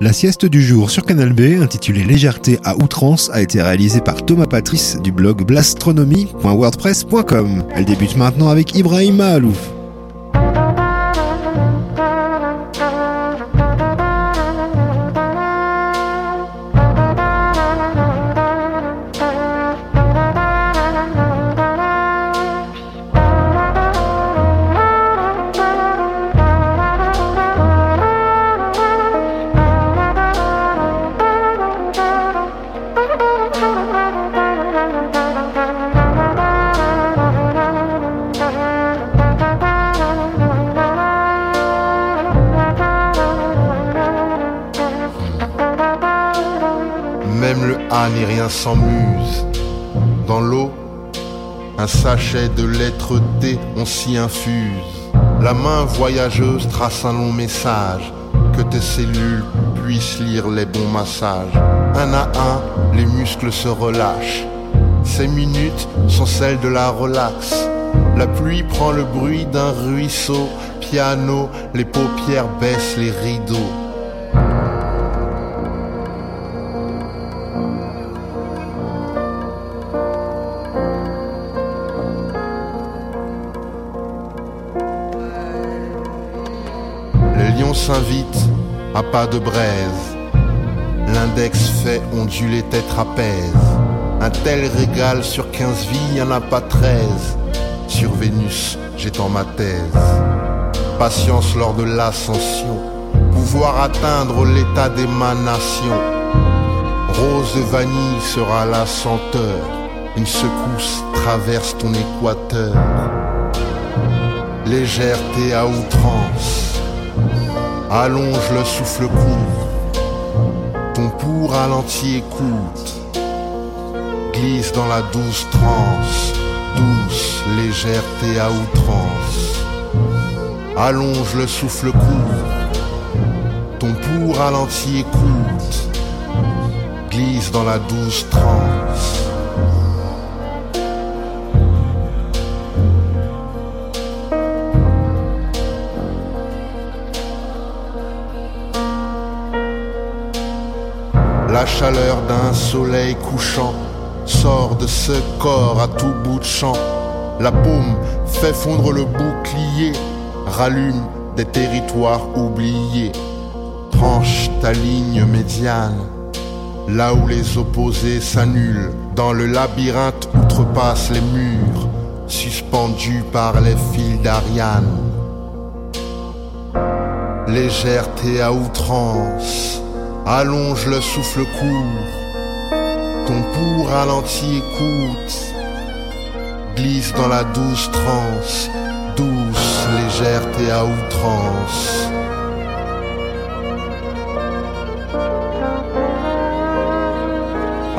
La sieste du jour sur Canal B, intitulée Légèreté à outrance, a été réalisée par Thomas Patrice du blog blastronomie.wordpress.com. Elle débute maintenant avec Ibrahim Mahalouf. Sans muse. Dans l'eau, un sachet de lettres T, on s'y infuse. La main voyageuse trace un long message, que tes cellules puissent lire les bons massages. Un à un, les muscles se relâchent. Ces minutes sont celles de la relaxe. La pluie prend le bruit d'un ruisseau, piano, les paupières baissent les rideaux. Pas de braise. L'index fait onduler tes trapèzes. Un tel régal sur 15 vies, y en a pas 13. Sur Vénus, j'étends ma thèse. Patience lors de l'ascension. Pouvoir atteindre l'état d'émanation. Rose de vanille sera la senteur. Une secousse traverse ton équateur. Légèreté à outrance Allonge le souffle court, ton pouls ralenti écoute, glisse dans la douce transe, douce légèreté à outrance. Allonge le souffle court, ton pouls ralenti écoute, glisse dans la douce transe. La chaleur d'un soleil couchant sort de ce corps à tout bout de champ. La paume fait fondre le bouclier, rallume des territoires oubliés. Tranche ta ligne médiane, là où les opposés s'annulent. Dans le labyrinthe outrepasse les murs, suspendus par les fils d'Ariane. Légèreté à outrance allonge le souffle court, ton pouls ralenti écoute, glisse dans la douce transe, douce légèreté à outrance.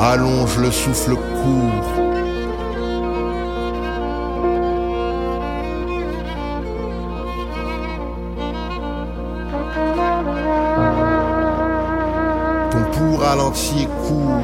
Allonge le souffle court, ralenti, écoute.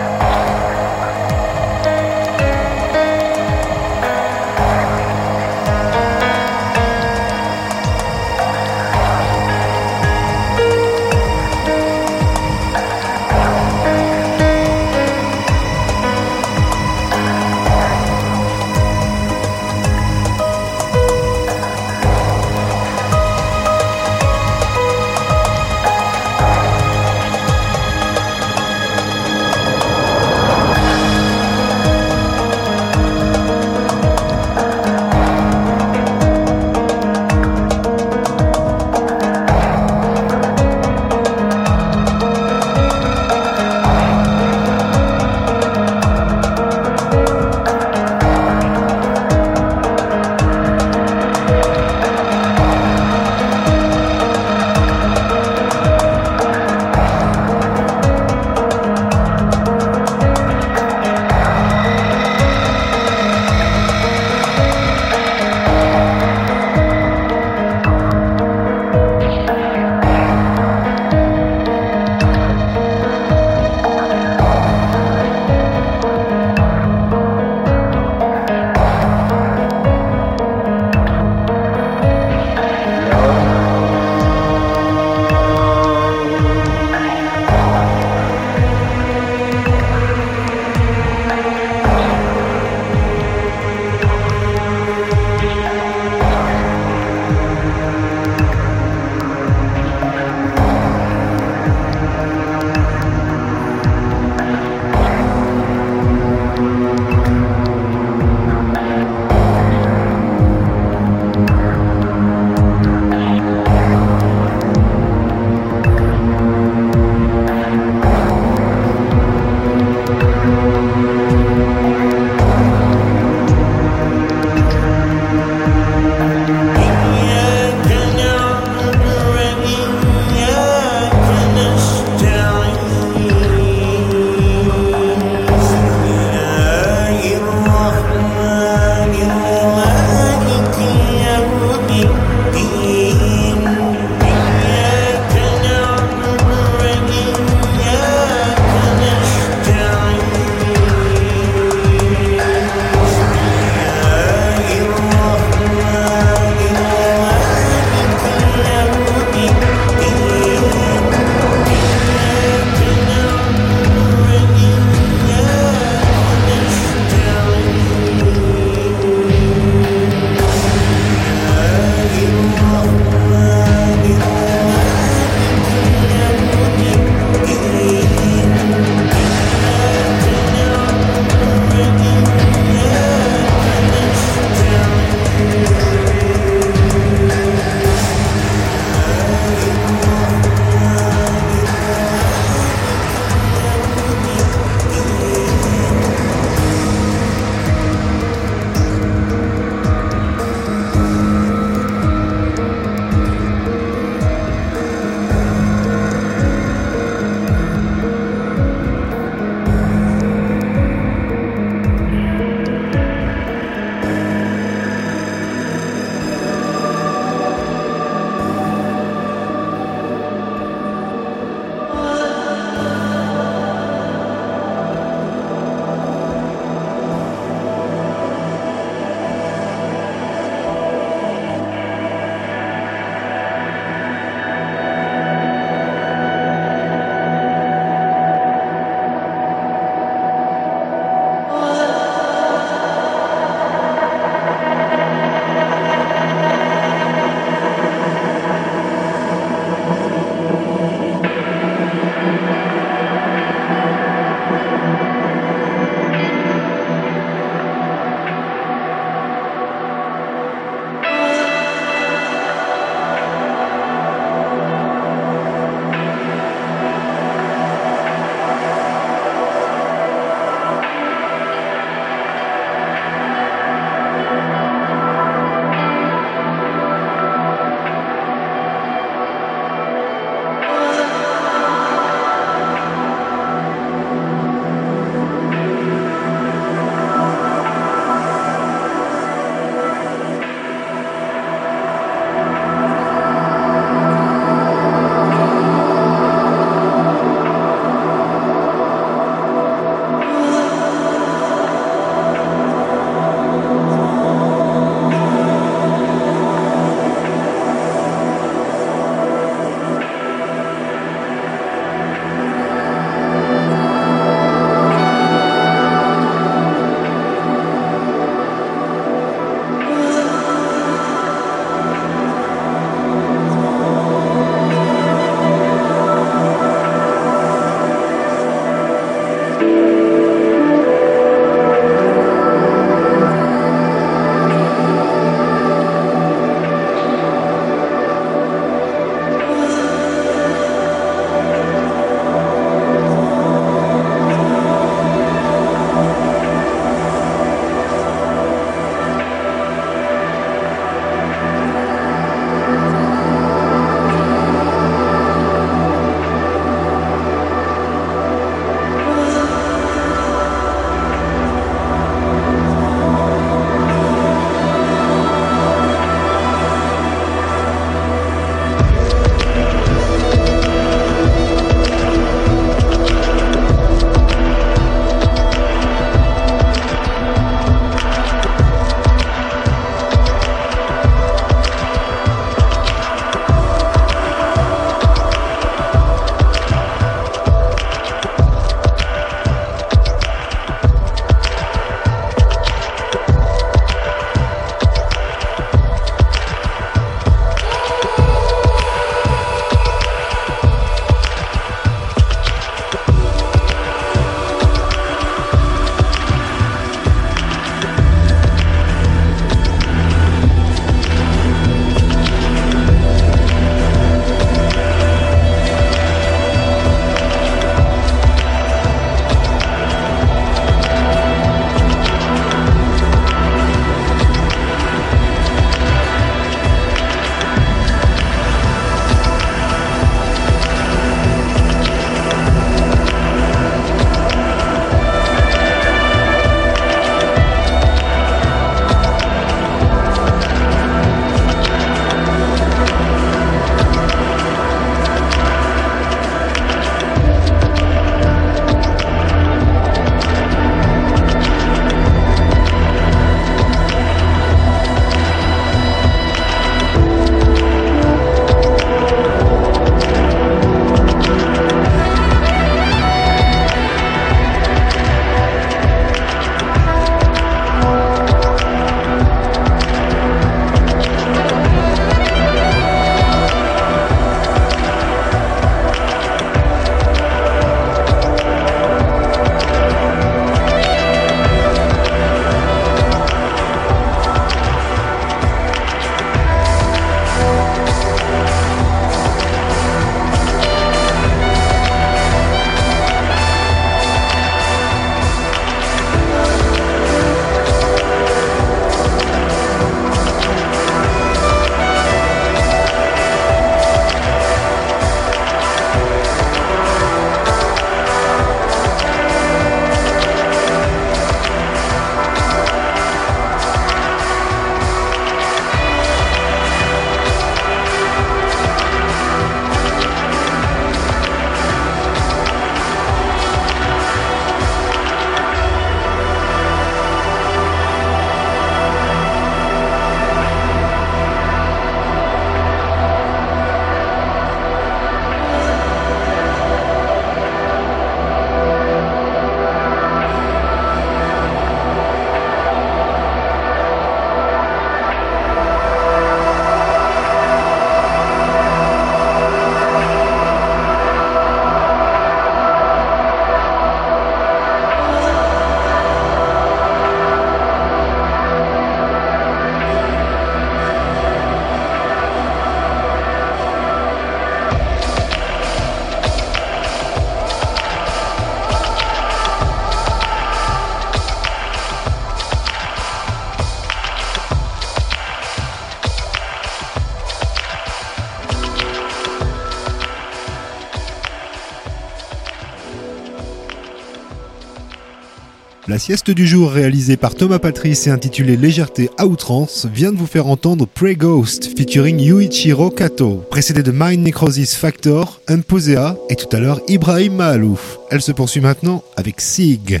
La sieste du jour réalisée par Thomas Patrice et intitulée Légèreté à outrance vient de vous faire entendre Prey Ghost featuring Yuichiro Kato, précédé de Mind Necrosis Factor, Imposea et tout à l'heure Ibrahim Mahalouf. Elle se poursuit maintenant avec Sig.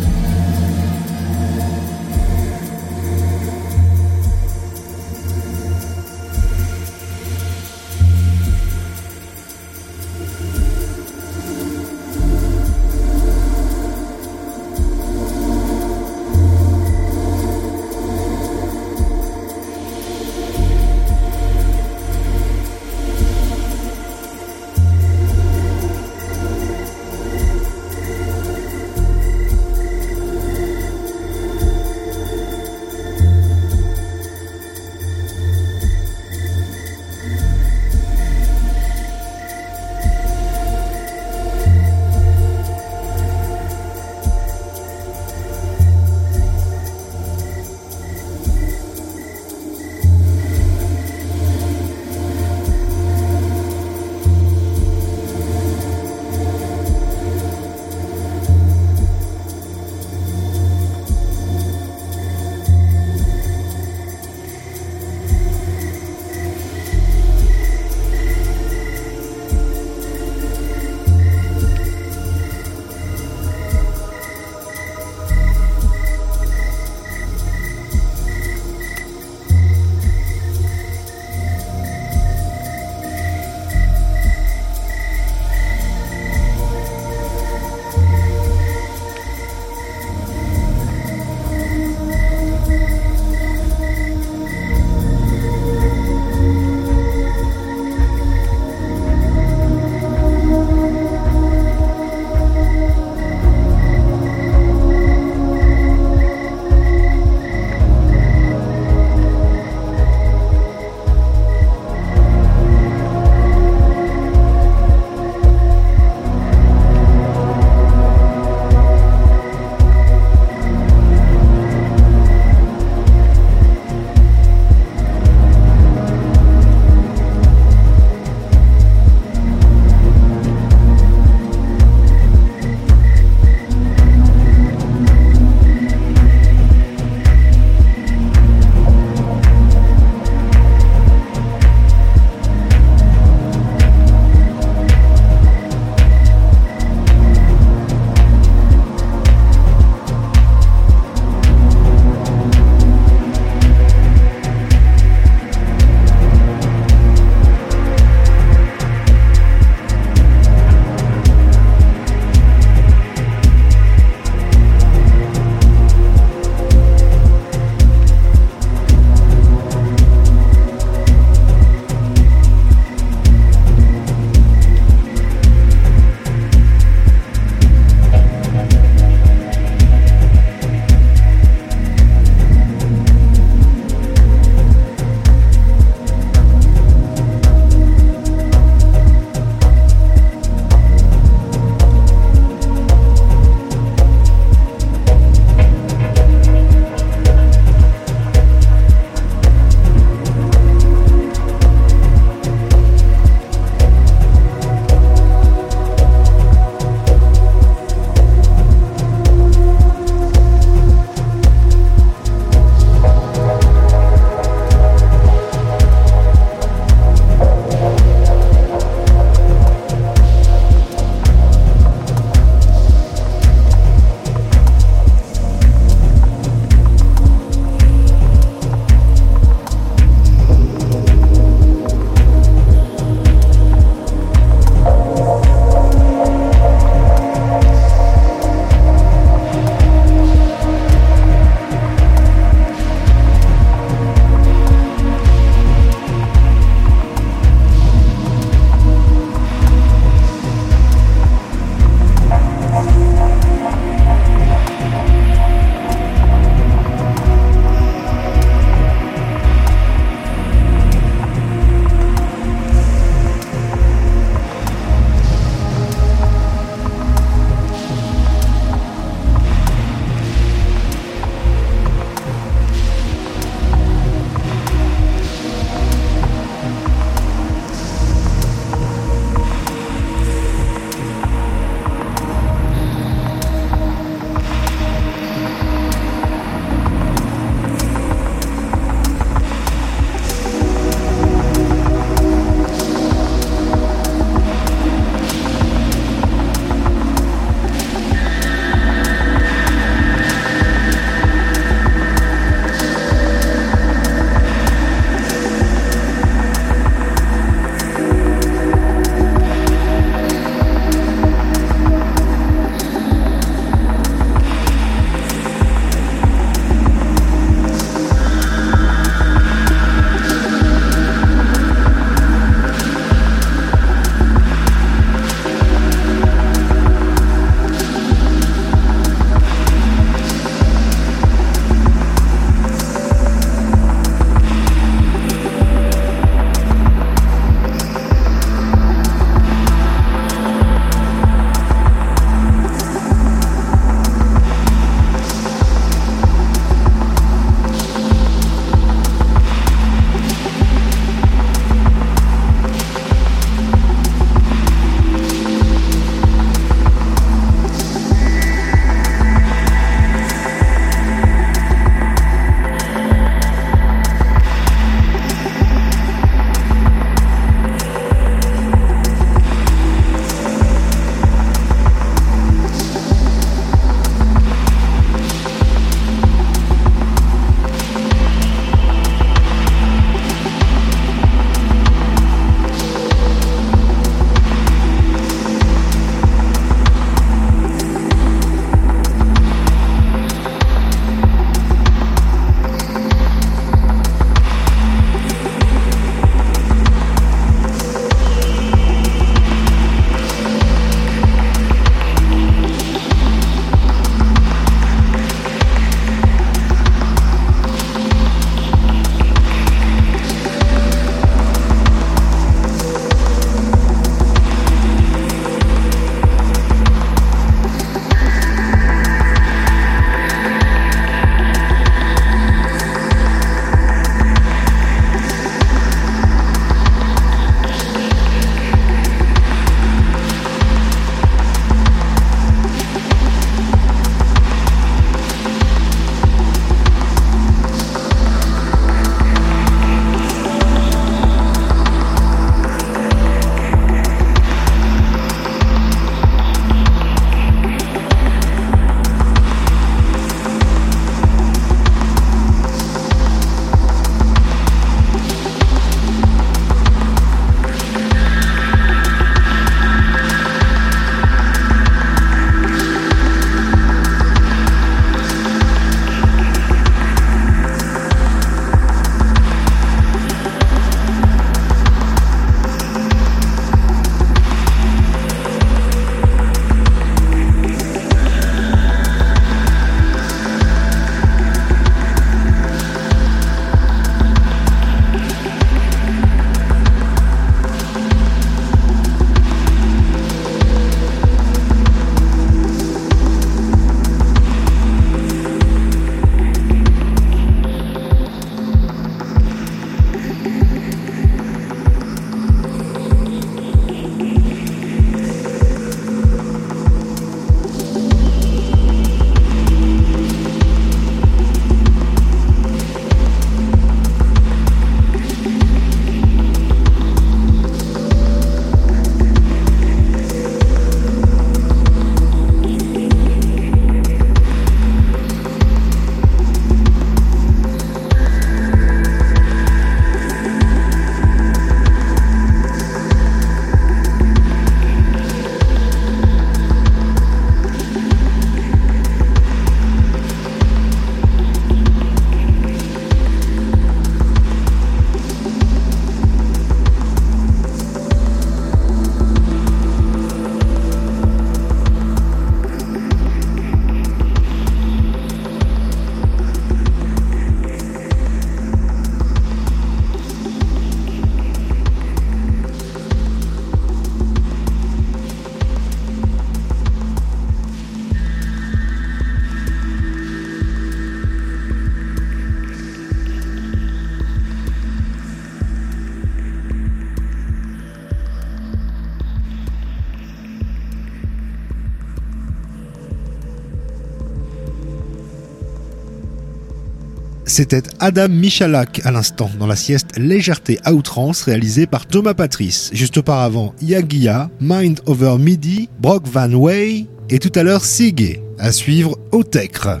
C'était Adam Michalak à l'instant dans la sieste Légèreté à outrance réalisée par Thomas Patrice. Juste auparavant, Yagia, Mind Over Midi, Brock Van Way et tout à l'heure Sigue. À suivre Otecre.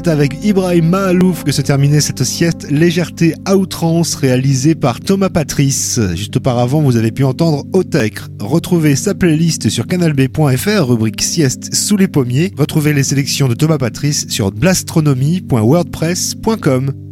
C'était avec Ibrahim Mahalouf que se terminait cette sieste légèreté à outrance réalisée par Thomas Patrice. Juste auparavant, vous avez pu entendre Otec. Retrouvez sa playlist sur canalb.fr, rubrique sieste sous les pommiers. Retrouvez les sélections de Thomas Patrice sur blastronomie.wordpress.com.